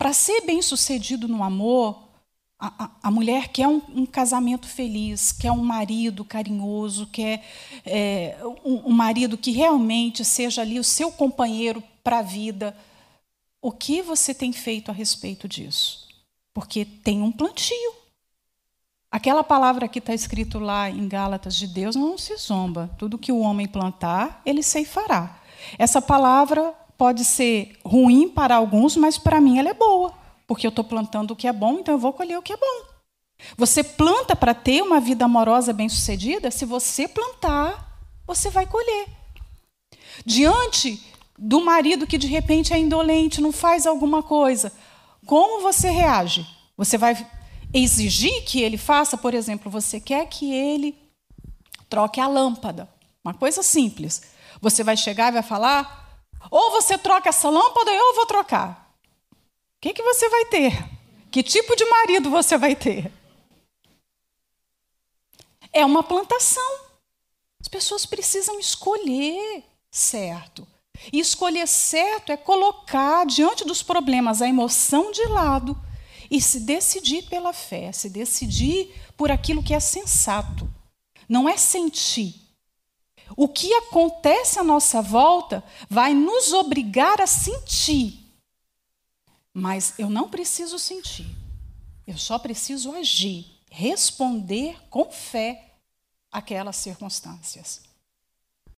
Para ser bem sucedido no amor, a, a, a mulher quer um, um, casamento feliz, quer um marido carinhoso, quer é, um, um marido que realmente seja ali o seu companheiro para a vida. O que você tem feito a respeito disso? Porque tem um plantio. Aquela palavra que está escrito lá em Gálatas de Deus não se zomba. Tudo que o homem plantar, ele ceifará. Essa palavra pode ser ruim para alguns, mas para mim ela é boa, porque eu estou plantando o que é bom, então eu vou colher o que é bom. Você planta para ter uma vida amorosa bem-sucedida, se você plantar, você vai colher. Diante do marido que de repente é indolente, não faz alguma coisa, como você reage? Você vai exigir que ele faça, por exemplo, você quer que ele troque a lâmpada, uma coisa simples. Você vai chegar e vai falar: ou você troca essa lâmpada eu vou trocar. O que, que você vai ter? Que tipo de marido você vai ter? É uma plantação. As pessoas precisam escolher certo. E escolher certo é colocar diante dos problemas a emoção de lado e se decidir pela fé, se decidir por aquilo que é sensato. Não é sentir, o que acontece à nossa volta vai nos obrigar a sentir. Mas eu não preciso sentir. Eu só preciso agir, responder com fé aquelas circunstâncias.